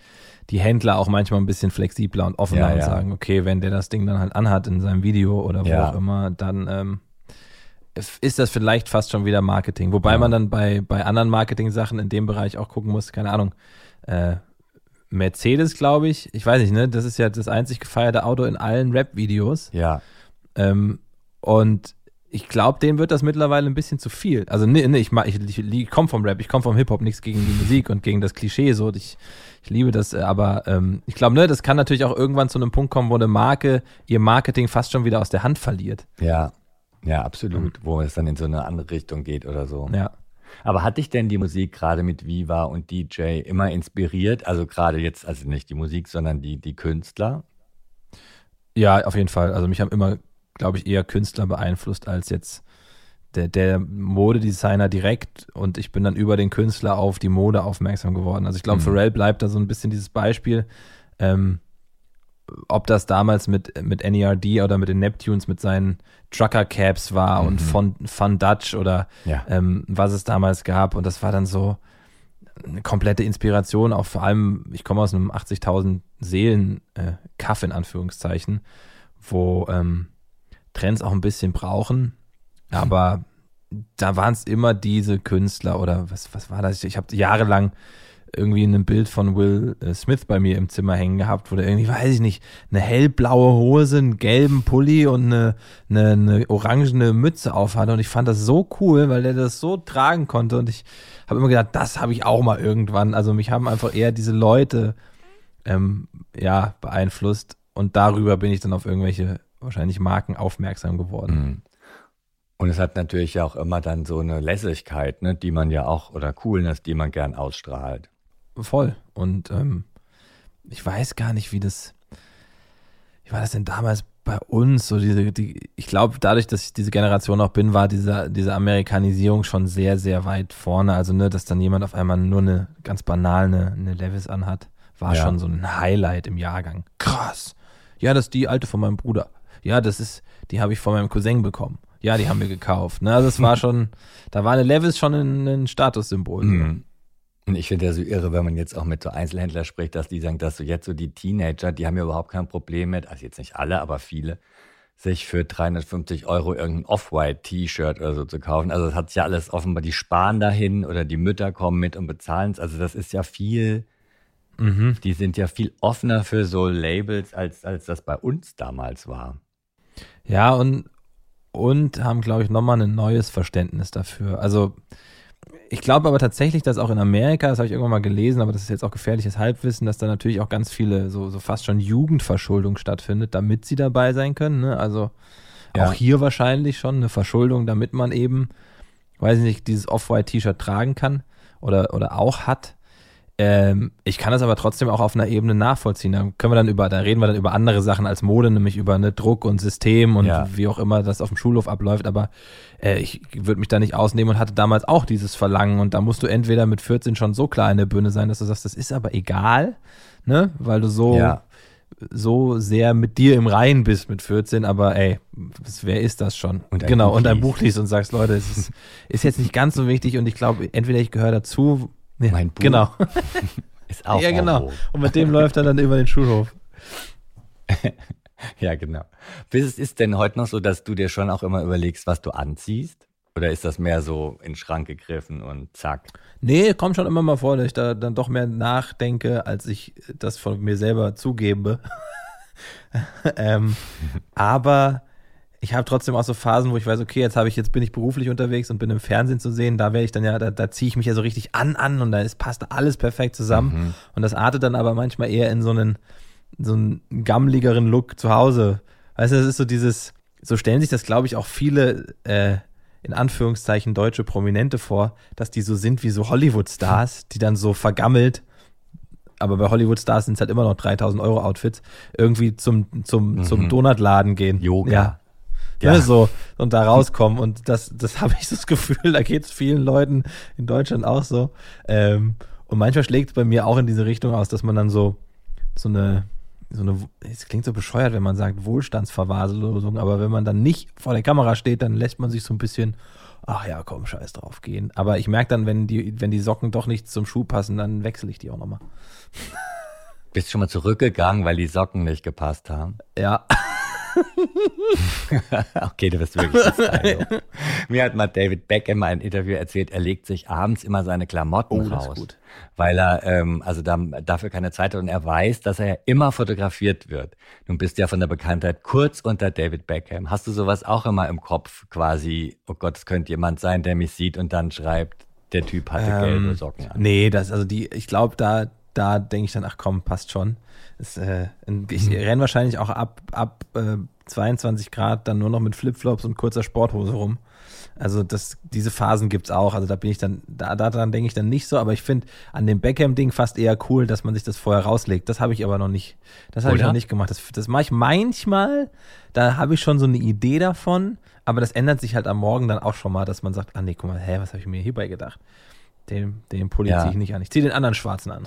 die Händler auch manchmal ein bisschen flexibler und offener Ja, und ja. sagen, okay, wenn der das Ding dann halt anhat in seinem Video oder wo Ja. auch immer, dann ähm, ist das vielleicht fast schon wieder Marketing. Wobei man dann bei, bei anderen Marketing-Sachen in dem Bereich auch gucken muss, keine Ahnung, äh, Mercedes, glaube ich. Ich weiß nicht, ne? Das ist ja das einzig gefeierte Auto in allen Rap-Videos. Ja. Ähm, und ich glaube, dem wird das mittlerweile ein bisschen zu viel. Also, nee, nee, ich, ich, ich, ich komme vom Rap, ich komme vom Hip-Hop, nichts gegen die Musik und gegen das Klischee. So, ich, ich liebe das, äh, aber ähm, ich glaube, ne, das kann natürlich auch irgendwann zu einem Punkt kommen, wo eine Marke ihr Marketing fast schon wieder aus der Hand verliert. Ja, ja, absolut. Mhm. Wo es dann in so eine andere Richtung geht oder so. Ja. Aber hat dich denn die Musik gerade mit Viva und DJ immer inspiriert? Also gerade jetzt, also nicht die Musik, sondern die, die Künstler? Ja, auf jeden Fall. Also mich haben immer, glaube ich, eher Künstler beeinflusst als jetzt der, der Modedesigner direkt und ich bin dann über den Künstler auf die Mode aufmerksam geworden. Also ich glaube, mhm. Pharrell bleibt da so ein bisschen dieses Beispiel. Ähm, ob das damals mit, mit NERD oder mit den Neptunes mit seinen Trucker Caps war mhm. und von Fun Dutch oder ja. ähm, was es damals gab. Und das war dann so eine komplette Inspiration, auch vor allem, ich komme aus einem 80.000 Seelen äh, in Anführungszeichen, wo ähm, Trends auch ein bisschen brauchen. Aber da waren es immer diese Künstler oder was, was war das? Ich habe jahrelang irgendwie ein Bild von Will äh, Smith bei mir im Zimmer hängen gehabt, wo der irgendwie, weiß ich nicht, eine hellblaue Hose, einen gelben Pulli und eine, eine, eine orangene Mütze aufhatte. Und ich fand das so cool, weil der das so tragen konnte. Und ich habe immer gedacht, das habe ich auch mal irgendwann. Also mich haben einfach eher diese Leute ähm, ja, beeinflusst. Und darüber bin ich dann auf irgendwelche wahrscheinlich Marken aufmerksam geworden. Mhm. Und es hat natürlich auch immer dann so eine Lässigkeit, ne, die man ja auch, oder Coolness, die man gern ausstrahlt. Voll. Und ähm, ich weiß gar nicht, wie das, wie war das denn damals bei uns? So diese, die, ich glaube, dadurch, dass ich diese Generation auch bin, war diese, diese Amerikanisierung schon sehr, sehr weit vorne. Also, ne, dass dann jemand auf einmal nur eine ganz banal eine, eine Levis anhat, war ja. schon so ein Highlight im Jahrgang. Krass. Ja, das ist die alte von meinem Bruder. Ja, das ist, die habe ich von meinem Cousin bekommen. Ja, die haben wir gekauft. Ne? Also es war schon, da war eine Levis schon ein, ein Statussymbol. Mhm. Und ich finde ja so irre, wenn man jetzt auch mit so Einzelhändlern spricht, dass die sagen, dass so jetzt so die Teenager, die haben ja überhaupt kein Problem mit, also jetzt nicht alle, aber viele, sich für 350 Euro irgendein Off-White-T-Shirt oder so zu kaufen. Also das hat ja alles offenbar, die sparen dahin oder die Mütter kommen mit und bezahlen es. Also das ist ja viel, mhm. die sind ja viel offener für so Labels, als, als das bei uns damals war. Ja, und, und haben, glaube ich, nochmal ein neues Verständnis dafür. Also ich glaube aber tatsächlich, dass auch in Amerika, das habe ich irgendwann mal gelesen, aber das ist jetzt auch gefährliches Halbwissen, dass da natürlich auch ganz viele, so, so fast schon Jugendverschuldung stattfindet, damit sie dabei sein können. Ne? Also ja. auch hier wahrscheinlich schon eine Verschuldung, damit man eben, weiß ich nicht, dieses Off-White-T-Shirt tragen kann oder, oder auch hat. Ähm, ich kann das aber trotzdem auch auf einer Ebene nachvollziehen. Da können wir dann über, da reden wir dann über andere Sachen als Mode, nämlich über ne, Druck und System und ja. wie auch immer das auf dem Schulhof abläuft. Aber äh, ich würde mich da nicht ausnehmen und hatte damals auch dieses Verlangen. Und da musst du entweder mit 14 schon so klar in der Bühne sein, dass du sagst, das ist aber egal, ne? Weil du so, ja. so sehr mit dir im Reinen bist mit 14, aber ey, wer ist das schon? Und genau, Buch und ein Buch liest und sagst, Leute, es ist, ist jetzt nicht ganz so wichtig und ich glaube, entweder ich gehöre dazu ja, mein Buch genau. ist auch Ja, genau. Und mit dem läuft er dann über den Schulhof. ja, genau. Ist es denn heute noch so, dass du dir schon auch immer überlegst, was du anziehst? Oder ist das mehr so in den Schrank gegriffen und zack? Nee, kommt schon immer mal vor, dass ich da dann doch mehr nachdenke, als ich das von mir selber zugebe. ähm, aber ich habe trotzdem auch so Phasen, wo ich weiß, okay, jetzt habe ich, jetzt bin ich beruflich unterwegs und bin im Fernsehen zu sehen, da werde ich dann ja, da, da ziehe ich mich ja so richtig an an und da ist, passt alles perfekt zusammen. Mhm. Und das artet dann aber manchmal eher in so einen, so einen gammligeren Look zu Hause. Weißt du, das ist so dieses, so stellen sich das, glaube ich, auch viele, äh, in Anführungszeichen deutsche Prominente vor, dass die so sind wie so Hollywood-Stars, die dann so vergammelt aber bei Hollywood-Stars sind es halt immer noch 3000 Euro Outfits, irgendwie zum, zum, mhm. zum Donutladen gehen. Yoga. Ja, ja. Ne, so, und da rauskommen. Und das, das habe ich das Gefühl, da geht es vielen Leuten in Deutschland auch so. Ähm, und manchmal schlägt es bei mir auch in diese Richtung aus, dass man dann so, so eine, so eine, es klingt so bescheuert, wenn man sagt Wohlstandsverwahrlosung, aber wenn man dann nicht vor der Kamera steht, dann lässt man sich so ein bisschen, ach ja, komm, scheiß drauf gehen. Aber ich merke dann, wenn die, wenn die Socken doch nicht zum Schuh passen, dann wechsle ich die auch nochmal. Bist schon mal zurückgegangen, weil die Socken nicht gepasst haben? Ja. okay, du bist wirklich ein. Mir hat mal David Beckham in einem Interview erzählt, er legt sich abends immer seine Klamotten Oh, raus, weil er ähm, also da, dafür keine Zeit hat und er weiß, dass er ja immer fotografiert wird. Nun bist du ja von der Bekanntheit kurz unter David Beckham. Hast du sowas auch immer im Kopf quasi, oh Gott, es könnte jemand sein, der mich sieht und dann schreibt, der Typ hatte gelbe Socken an. Nee, das, also die, ich glaube, da, da denke ich dann, ach komm, passt schon. Das, äh, ich Mhm. renne wahrscheinlich auch ab, ab äh, 22 Grad dann nur noch mit Flipflops und kurzer Sporthose rum. Also das, diese Phasen gibt's auch. Also da bin ich dann, da daran denke ich dann nicht so, aber ich finde an dem Beckham-Ding fast eher cool, dass man sich das vorher rauslegt. Das habe ich aber noch nicht. Das habe ich noch nicht gemacht. Das, das mache ich manchmal. Da habe ich schon so eine Idee davon, aber das ändert sich halt am Morgen dann auch schon mal, dass man sagt, ah nee, guck mal, hä, was habe ich mir hierbei gedacht? Den, den Pulli Ja. ziehe ich nicht an. Ich ziehe den anderen schwarzen an.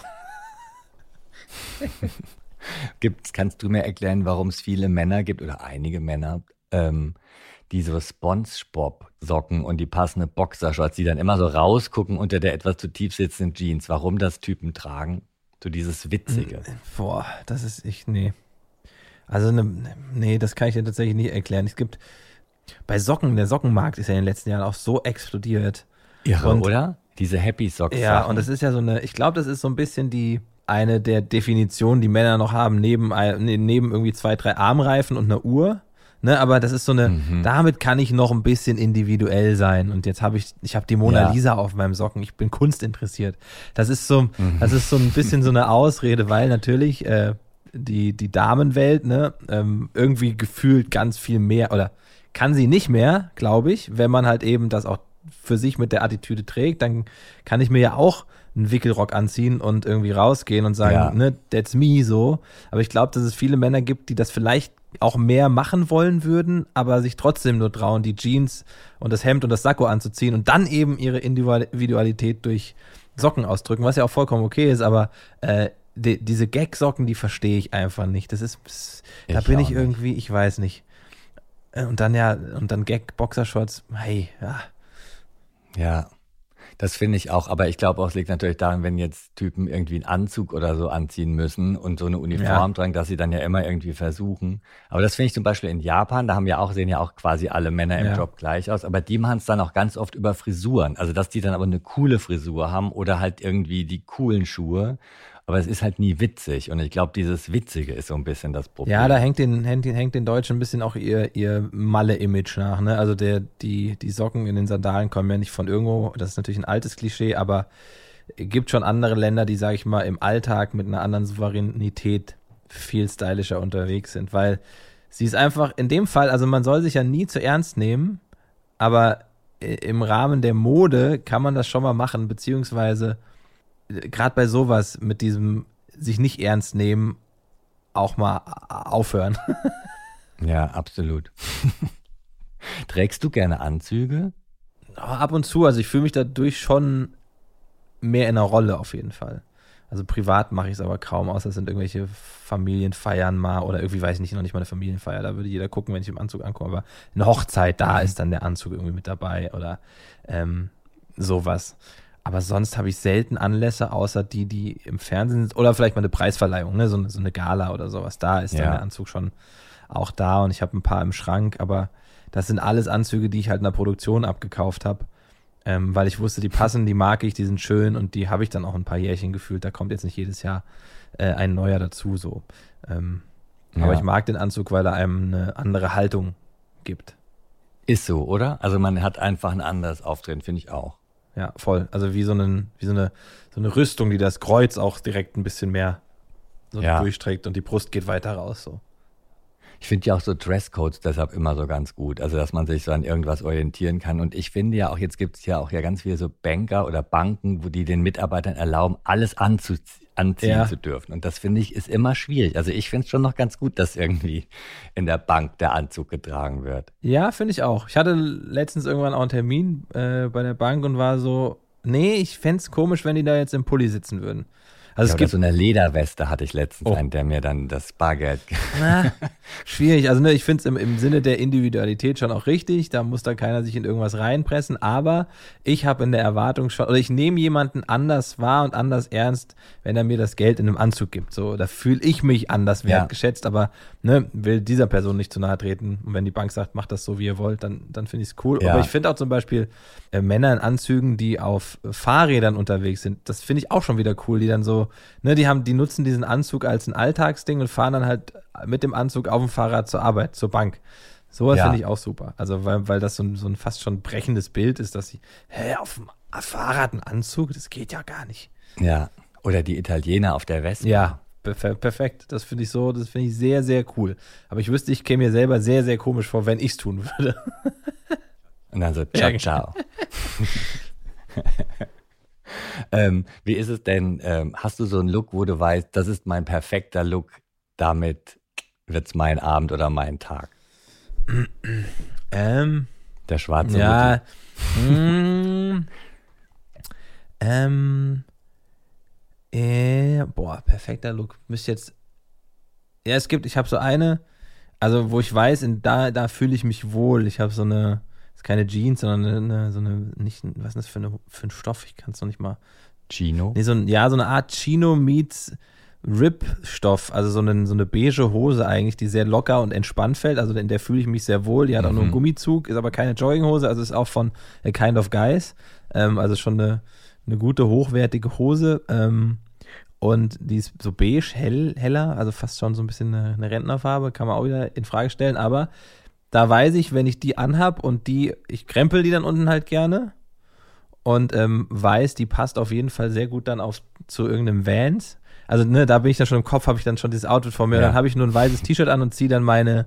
Gibt's, kannst du mir erklären, warum es viele Männer gibt oder einige Männer, ähm, die so Spongebob-Socken und die passende Boxershorts, die dann immer so rausgucken unter der etwas zu tief sitzenden Jeans. Warum das Typen tragen? So dieses Witzige. Boah, das ist ich, nee. Also, ne, nee, das kann ich dir tatsächlich nicht erklären. Es gibt bei Socken, der Sockenmarkt ist ja in den letzten Jahren auch so explodiert. Irre, Und- oder? Diese Happy Socks. Ja, und das ist ja so eine, ich glaube, das ist so ein bisschen die, eine der Definitionen, die Männer noch haben, neben, ne- neben irgendwie zwei, drei Armreifen und einer Uhr. Ne, aber das ist so eine, Mhm. damit kann ich noch ein bisschen individuell sein. Und jetzt habe ich, ich habe die Mona Ja. Lisa auf meinem Socken. Ich bin Kunst interessiert. Das ist so, Mhm. das ist so ein bisschen so eine Ausrede, weil natürlich äh, die, die Damenwelt, ne, ähm, irgendwie gefühlt ganz viel mehr oder kann sie nicht mehr, glaube ich, wenn man halt eben das auch für sich mit der Attitüde trägt, dann kann ich mir ja auch einen Wickelrock anziehen und irgendwie rausgehen und sagen, Ja. ne, that's me so. Aber ich glaube, dass es viele Männer gibt, die das vielleicht auch mehr machen wollen würden, aber sich trotzdem nur trauen, die Jeans und das Hemd und das Sakko anzuziehen und dann eben ihre Individualität durch Socken ausdrücken, was ja auch vollkommen okay ist, aber äh, die, diese Gag-Socken, die verstehe ich einfach nicht. Das ist, pss, da bin ich nicht. irgendwie, ich weiß nicht. Äh, Und dann ja, und dann Gag-Boxershorts, hey, ja. Ja, das finde ich auch. Aber ich glaube auch, es liegt natürlich daran, wenn jetzt Typen irgendwie einen Anzug oder so anziehen müssen und so eine Uniform Ja. tragen, dass sie dann ja immer irgendwie versuchen. Aber das finde ich zum Beispiel in Japan, da haben ja auch, sehen ja auch quasi alle Männer im Ja. Job gleich aus. Aber die machen es dann auch ganz oft über Frisuren. Also, dass die dann aber eine coole Frisur haben oder halt irgendwie die coolen Schuhe. Aber es ist halt nie witzig. Und ich glaube, dieses Witzige ist so ein bisschen das Problem. Ja, da hängt den, hängt, hängt den Deutschen ein bisschen auch ihr, ihr Malle-Image nach. Ne? Also der, die, die Socken in den Sandalen kommen ja nicht von irgendwo. Das ist natürlich ein altes Klischee, aber es gibt schon andere Länder, die, sage ich mal, im Alltag mit einer anderen Souveränität viel stylischer unterwegs sind, weil sie ist einfach in dem Fall, also man soll sich ja nie zu ernst nehmen, aber i- im Rahmen der Mode kann man das schon mal machen, beziehungsweise gerade bei sowas mit diesem sich nicht ernst nehmen auch mal aufhören. Ja, absolut. Trägst du gerne Anzüge? Aber ab und zu, also ich fühle mich dadurch schon mehr in einer Rolle auf jeden Fall. Also privat mache ich es aber kaum, außer es sind irgendwelche Familienfeiern mal oder irgendwie weiß ich nicht, noch nicht mal eine Familienfeier, da würde jeder gucken, wenn ich im Anzug ankomme, aber eine Hochzeit, da ist dann der Anzug irgendwie mit dabei oder ähm, sowas. Aber sonst habe ich selten Anlässe, außer die, die im Fernsehen sind oder vielleicht mal eine Preisverleihung, ne? so, eine- so eine Gala oder sowas. Da ist dann Ja. der Anzug schon auch da und ich habe ein paar im Schrank, aber das sind alles Anzüge, die ich halt in der Produktion abgekauft habe, ähm, weil ich wusste, die passen, die mag ich, die sind schön und die habe ich dann auch ein paar Jährchen gefühlt. Da kommt jetzt nicht jedes Jahr äh, ein neuer dazu so. Ähm, Aber Ja. ich mag den Anzug, weil er einem eine andere Haltung gibt. Ist so, oder? Also man hat einfach ein anderes Auftreten, finde ich auch. Ja, voll. Also wie so, einen, wie so, eine, so eine Rüstung, die das Kreuz auch direkt ein bisschen mehr so Ja. durchträgt und die Brust geht weiter raus. So. Ich finde ja auch so Dresscodes deshalb immer so ganz gut. Also, dass man sich so an irgendwas orientieren kann. Und ich finde ja auch, jetzt gibt es ja auch ja ganz viele so Banker oder Banken, wo die den Mitarbeitern erlauben, alles anzu anziehen Ja. zu dürfen. Und das finde ich ist immer schwierig. Also ich finde es schon noch ganz gut, dass irgendwie in der Bank der Anzug getragen wird. Ja, finde ich auch. Ich hatte letztens irgendwann auch einen Termin äh, bei der Bank und war so, nee, ich fände es komisch, wenn die da jetzt im Pulli sitzen würden. Also ja, es gibt so eine Lederweste hatte ich letztens Oh. einen, der mir dann das Bargeld. Na, schwierig. Also ne, ich finde es im, im Sinne der Individualität schon auch richtig. Da muss da keiner sich in irgendwas reinpressen. Aber ich habe in der Erwartung schon, oder ich nehme jemanden anders wahr und anders ernst, wenn er mir das Geld in einem Anzug gibt. So, da fühle ich mich anders Ja. wertgeschätzt, aber ne, will dieser Person nicht zu nahe treten. Und wenn die Bank sagt, macht das so, wie ihr wollt, dann, dann finde ich es cool. Ja. Aber ich finde auch zum Beispiel äh, Männer in Anzügen, die auf Fahrrädern unterwegs sind, das finde ich auch schon wieder cool, die dann so, ne, die haben, die nutzen diesen Anzug als ein Alltagsding und fahren dann halt mit dem Anzug auf dem Fahrrad zur Arbeit, zur Bank. Sowas Ja. finde ich auch super. Also, weil, weil das so ein, so ein fast schon brechendes Bild ist, dass sie, hä, auf dem Fahrrad ein Anzug, das geht ja gar nicht. Ja. Oder die Italiener auf der Weste. Ja, perfe perfekt. Das finde ich so, das finde ich sehr, sehr cool. Aber ich wüsste, ich käme mir selber sehr, sehr komisch vor, wenn ich es tun würde. Und dann so, ciao, ciao. ähm, wie ist es denn, ähm, hast du so einen Look, wo du weißt, das ist mein perfekter Look, damit wird's mein Abend oder mein Tag? Ähm, Der schwarze ja. mm, ähm, äh, boah, perfekter Look. Müsste jetzt. Ja, es gibt, ich habe so eine, also wo ich weiß, in, da, da fühle ich mich wohl. Ich habe so eine, keine Jeans, sondern eine, so eine, nicht, was ist das für, eine, für ein Stoff? Ich kann es noch nicht mal. Chino. Nee, so ein, ja, so eine Art Chino meets Rip-Stoff, also so eine, so eine beige Hose eigentlich, die sehr locker und entspannt fällt. Also in der fühle ich mich sehr wohl. Die hat auch nur einen Mhm. Gummizug, ist aber keine Jogginghose, also ist auch von A Kind of Guys. Ähm, also schon eine, eine gute, hochwertige Hose. Ähm, und die ist so beige, hell, heller, also fast schon so ein bisschen eine, eine Rentnerfarbe, kann man auch wieder in Frage stellen. Aber da weiß ich, wenn ich die anhab und die, ich krempel die dann unten halt gerne und ähm, weiß, die passt auf jeden Fall sehr gut dann auf zu irgendeinem Vans. Also ne, da bin ich dann schon im Kopf, habe ich dann schon dieses Outfit vor mir. Ja. Dann habe ich nur ein weißes T-Shirt an und ziehe dann meine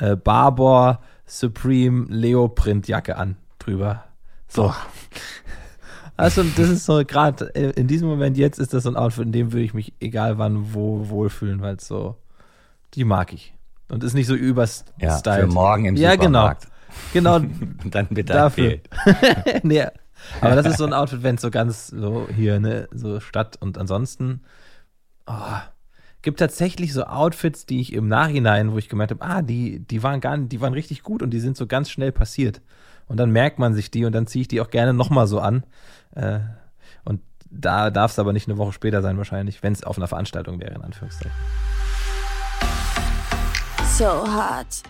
äh, Barbour Supreme Leo Print Jacke an drüber. So. Also das ist so gerade in diesem Moment jetzt ist das so ein Outfit, in dem würde ich mich egal wann wo wohlfühlen, weil so die mag ich und ist nicht so überstyled. Ja, für morgen im Ja, Supermarkt. Genau. Und dann bitte Dafür. Nee, aber das ist so ein Outfit, wenn es so ganz so hier, ne, so Stadt und ansonsten oh, gibt tatsächlich so Outfits, die ich im Nachhinein, wo ich gemerkt habe, ah, die, die waren gar nicht, die waren richtig gut und die sind so ganz schnell passiert. Und dann merkt man sich die und dann ziehe ich die auch gerne nochmal so an. Äh, und da darf es aber nicht eine Woche später sein, wahrscheinlich, wenn es auf einer Veranstaltung wäre, in Anführungszeichen. So hot.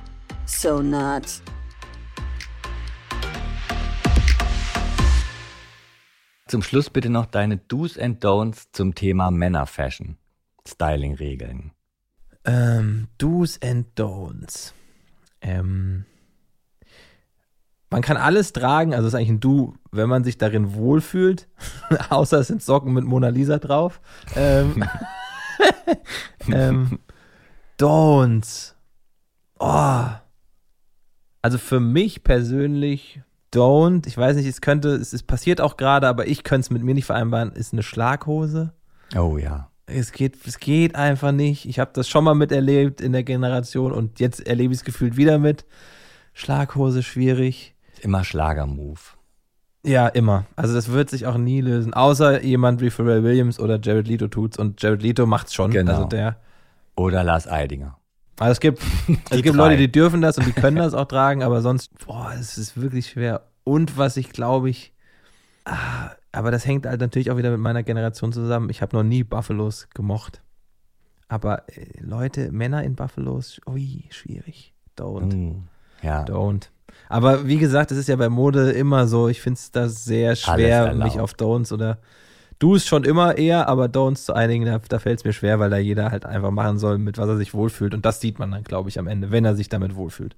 So not. Zum Schluss bitte noch deine Do's and Don'ts zum Thema Männerfashion. Styling-Regeln. Ähm, Do's and Don'ts. Ähm, man kann alles tragen, also ist eigentlich ein Do, wenn man sich darin wohlfühlt, außer es sind Socken mit Mona Lisa drauf. Ähm, ähm, Don'ts. Oh. Also für mich persönlich Don't, ich weiß nicht, es könnte, es ist passiert auch gerade, aber ich könnte es mit mir nicht vereinbaren, ist eine Schlaghose. Oh ja. Es geht, es geht einfach nicht. Ich habe das schon mal miterlebt in der Generation und jetzt erlebe ich es gefühlt wieder mit. Schlaghose schwierig. Immer Schlagermove. Ja, immer. Also das wird sich auch nie lösen. Außer jemand wie Pharrell Williams oder Jared Leto tut's und Jared Leto macht's schon. Genau. Also der. Oder Lars Eidinger. Also es gibt, es gibt. Leute, die dürfen das und die können das auch tragen, aber sonst, boah, es ist wirklich schwer. Und was ich glaube ich, ah, aber das hängt halt natürlich auch wieder mit meiner Generation zusammen. Ich habe noch nie Buffalos gemocht. Aber äh, Leute, Männer in Buffalos, ui, schwierig. Don't. Mm, ja. Don't. Aber wie gesagt, es ist ja bei Mode immer so, ich finde es da sehr schwer, mich auf Don'ts oder Do's schon immer eher, aber Don'ts zu einigen, da, da fällt es mir schwer, weil da jeder halt einfach machen soll, mit was er sich wohlfühlt. Und das sieht man dann, glaube ich, am Ende, wenn er sich damit wohlfühlt.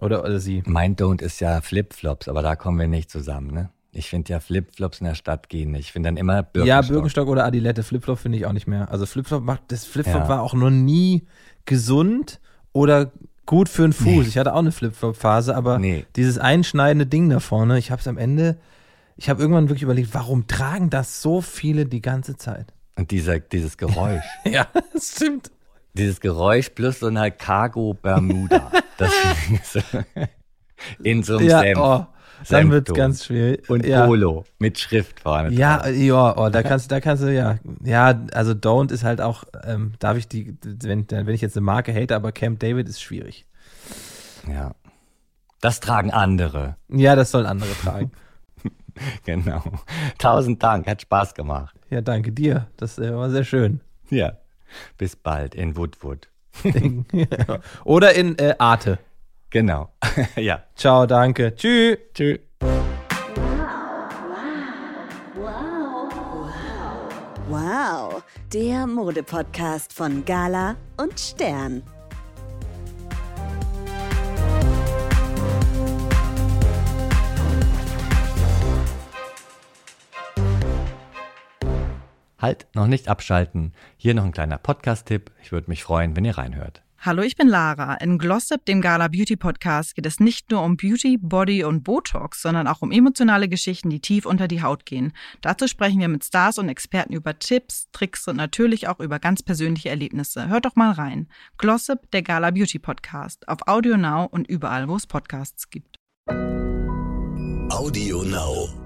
Oder, oder sie. Mein Don't ist ja Flipflops, aber da kommen wir nicht zusammen, ne? Ich finde ja Flipflops in der Stadt gehen nicht. Ich finde dann immer Birkenstock. Ja, Birkenstock oder Adilette, Flipflop finde ich auch nicht mehr. Also Flipflop macht, das Flipflop Ja. war auch noch nie gesund oder gut für den Fuß. Nee. Ich hatte auch eine Flipflop-Phase, aber Nee. dieses einschneidende Ding da vorne, ich habe es am Ende, ich habe irgendwann wirklich überlegt, warum tragen das so viele die ganze Zeit? Und dieser, dieses Geräusch. Ja, das stimmt. dieses Geräusch plus so eine Cargo Bermuda. Das so in so einem Ja, Senf. oh. Dann wird es ganz schwierig. Und ja. Polo mit Schrift vorne. Ja, drauf. ja, oh, da kannst, da kannst du ja, ja, also Don't ist halt auch, ähm, darf ich die, wenn, wenn ich jetzt eine Marke hate, aber Camp David ist schwierig. ja. Das tragen andere. Ja, das sollen andere tragen. Genau. Tausend Dank, hat Spaß gemacht. Ja, danke dir. Das äh, war sehr schön. Ja. Bis bald in Woodwood. Oder in äh, Arte. Genau. ja. Ciao, danke. Tschüss. Tschüss. Wow, der Modepodcast von Gala und Stern. Halt, noch nicht abschalten. Hier noch ein kleiner Podcast-Tipp. Ich würde mich freuen, wenn ihr reinhört. Hallo, ich bin Lara. In Glossip, dem Gala Beauty Podcast, geht es nicht nur um Beauty, Body und Botox, sondern auch um emotionale Geschichten, die tief unter die Haut gehen. Dazu sprechen wir mit Stars und Experten über Tipps, Tricks und natürlich auch über ganz persönliche Erlebnisse. Hört doch mal rein. Glossip, der Gala Beauty Podcast, auf Audio Now und überall, wo es Podcasts gibt. Audio Now.